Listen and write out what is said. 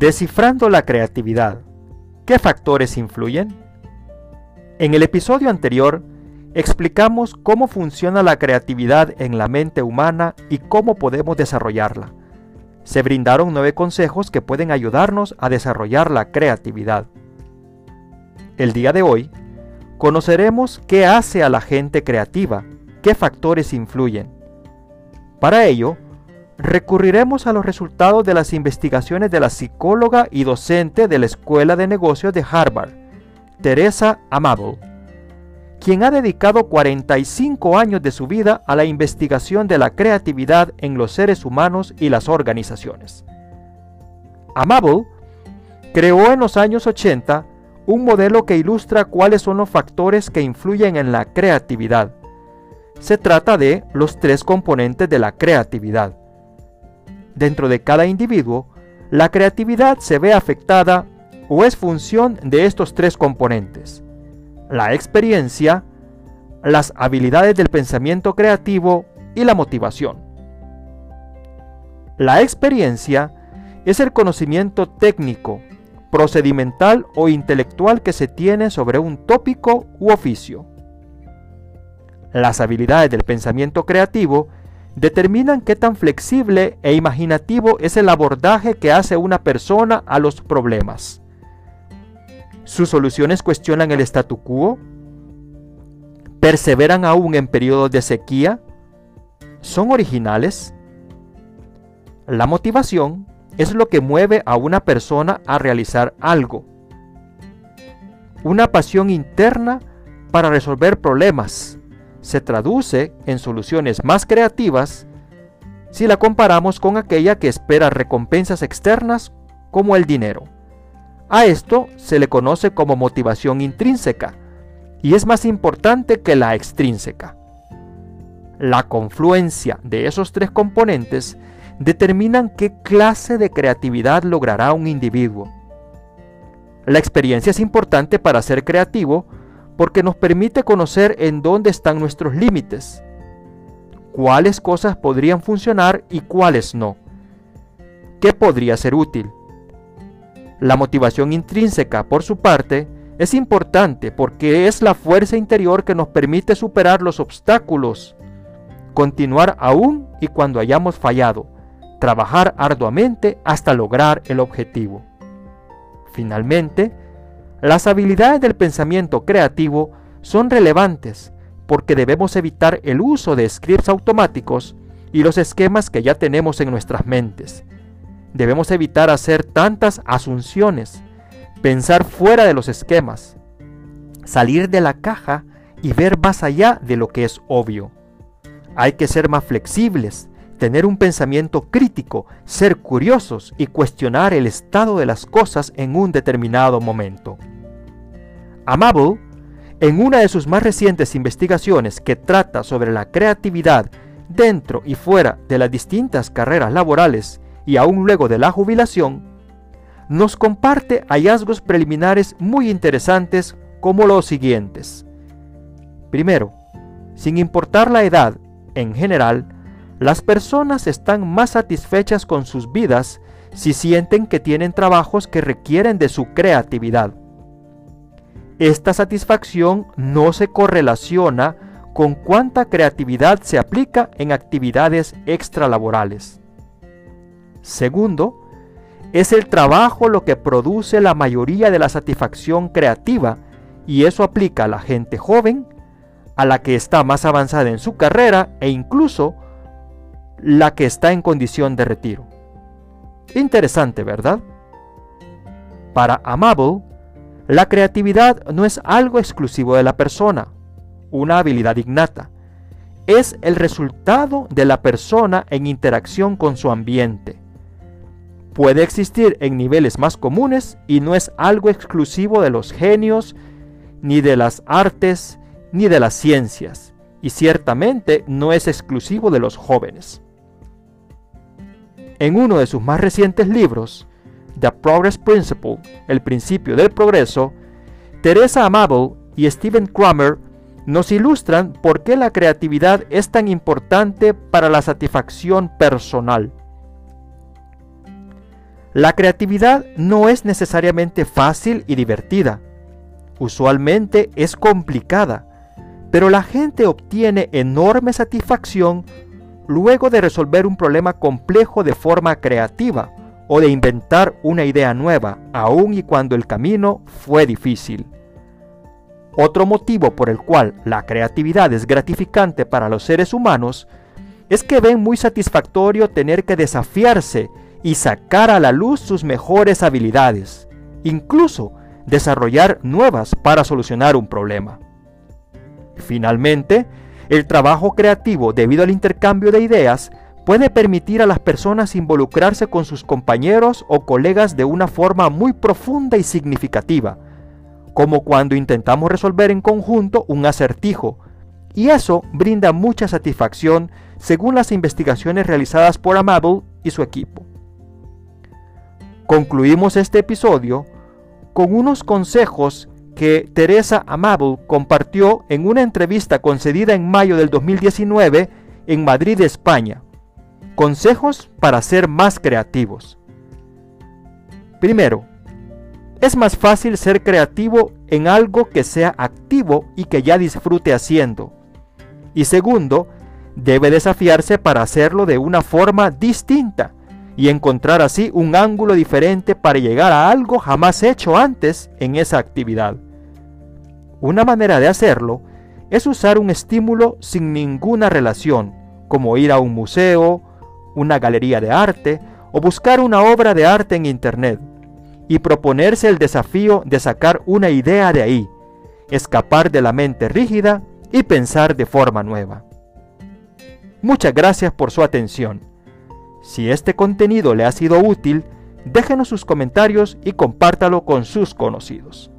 Descifrando la creatividad. ¿Qué factores influyen? En el episodio anterior explicamos cómo funciona la creatividad en la mente humana y cómo podemos desarrollarla. Se brindaron nueve consejos que pueden ayudarnos a desarrollar la creatividad. El día de hoy conoceremos qué hace a la gente creativa, qué factores influyen. Para ello, recurriremos a los resultados de las investigaciones de la psicóloga y docente de la Escuela de Negocios de Harvard, Teresa Amable, quien ha dedicado 45 años de su vida a la investigación de la creatividad en los seres humanos y las organizaciones. Amable creó en los años 80 un modelo que ilustra cuáles son los factores que influyen en la creatividad. Se trata de los tres componentes de la creatividad dentro de cada individuo, la creatividad se ve afectada o es función de estos tres componentes. La experiencia, las habilidades del pensamiento creativo y la motivación. La experiencia es el conocimiento técnico, procedimental o intelectual que se tiene sobre un tópico u oficio. Las habilidades del pensamiento creativo determinan qué tan flexible e imaginativo es el abordaje que hace una persona a los problemas. ¿Sus soluciones cuestionan el statu quo? ¿Perseveran aún en periodos de sequía? ¿Son originales? La motivación es lo que mueve a una persona a realizar algo. Una pasión interna para resolver problemas, se traduce en soluciones más creativas si la comparamos con aquella que espera recompensas externas como el dinero. A esto se le conoce como motivación intrínseca y es más importante que la extrínseca. La confluencia de esos tres componentes determinan qué clase de creatividad logrará un individuo. La experiencia es importante para ser creativo porque nos permite conocer en dónde están nuestros límites, cuáles cosas podrían funcionar y cuáles no, qué podría ser útil. La motivación intrínseca, por su parte, es importante porque es la fuerza interior que nos permite superar los obstáculos, continuar aún y cuando hayamos fallado, trabajar arduamente hasta lograr el objetivo. Finalmente, las habilidades del pensamiento creativo son relevantes porque debemos evitar el uso de scripts automáticos y los esquemas que ya tenemos en nuestras mentes. Debemos evitar hacer tantas asunciones, pensar fuera de los esquemas, salir de la caja y ver más allá de lo que es obvio. Hay que ser más flexibles, tener un pensamiento crítico, ser curiosos y cuestionar el estado de las cosas en un determinado momento. Amable, en una de sus más recientes investigaciones que trata sobre la creatividad dentro y fuera de las distintas carreras laborales y aún luego de la jubilación, nos comparte hallazgos preliminares muy interesantes como los siguientes. Primero, sin importar la edad, en general, las personas están más satisfechas con sus vidas si sienten que tienen trabajos que requieren de su creatividad. Esta satisfacción no se correlaciona con cuánta creatividad se aplica en actividades extralaborales. Segundo, es el trabajo lo que produce la mayoría de la satisfacción creativa y eso aplica a la gente joven, a la que está más avanzada en su carrera e incluso la que está en condición de retiro. Interesante, ¿verdad? Para Amable, la creatividad no es algo exclusivo de la persona, una habilidad innata. Es el resultado de la persona en interacción con su ambiente. Puede existir en niveles más comunes y no es algo exclusivo de los genios, ni de las artes, ni de las ciencias, y ciertamente no es exclusivo de los jóvenes. En uno de sus más recientes libros, The Progress Principle, el principio del progreso, Teresa Amable y Stephen Kramer nos ilustran por qué la creatividad es tan importante para la satisfacción personal. La creatividad no es necesariamente fácil y divertida. Usualmente es complicada, pero la gente obtiene enorme satisfacción luego de resolver un problema complejo de forma creativa o de inventar una idea nueva, aun y cuando el camino fue difícil. Otro motivo por el cual la creatividad es gratificante para los seres humanos es que ven muy satisfactorio tener que desafiarse y sacar a la luz sus mejores habilidades, incluso desarrollar nuevas para solucionar un problema. Finalmente, el trabajo creativo debido al intercambio de ideas puede permitir a las personas involucrarse con sus compañeros o colegas de una forma muy profunda y significativa, como cuando intentamos resolver en conjunto un acertijo, y eso brinda mucha satisfacción según las investigaciones realizadas por Amable y su equipo. Concluimos este episodio con unos consejos que Teresa Amable compartió en una entrevista concedida en mayo del 2019 en Madrid, España. Consejos para ser más creativos. Primero, es más fácil ser creativo en algo que sea activo y que ya disfrute haciendo. Y segundo, debe desafiarse para hacerlo de una forma distinta y encontrar así un ángulo diferente para llegar a algo jamás hecho antes en esa actividad. Una manera de hacerlo es usar un estímulo sin ninguna relación, como ir a un museo, una galería de arte o buscar una obra de arte en Internet y proponerse el desafío de sacar una idea de ahí, escapar de la mente rígida y pensar de forma nueva. Muchas gracias por su atención. Si este contenido le ha sido útil, déjenos sus comentarios y compártalo con sus conocidos.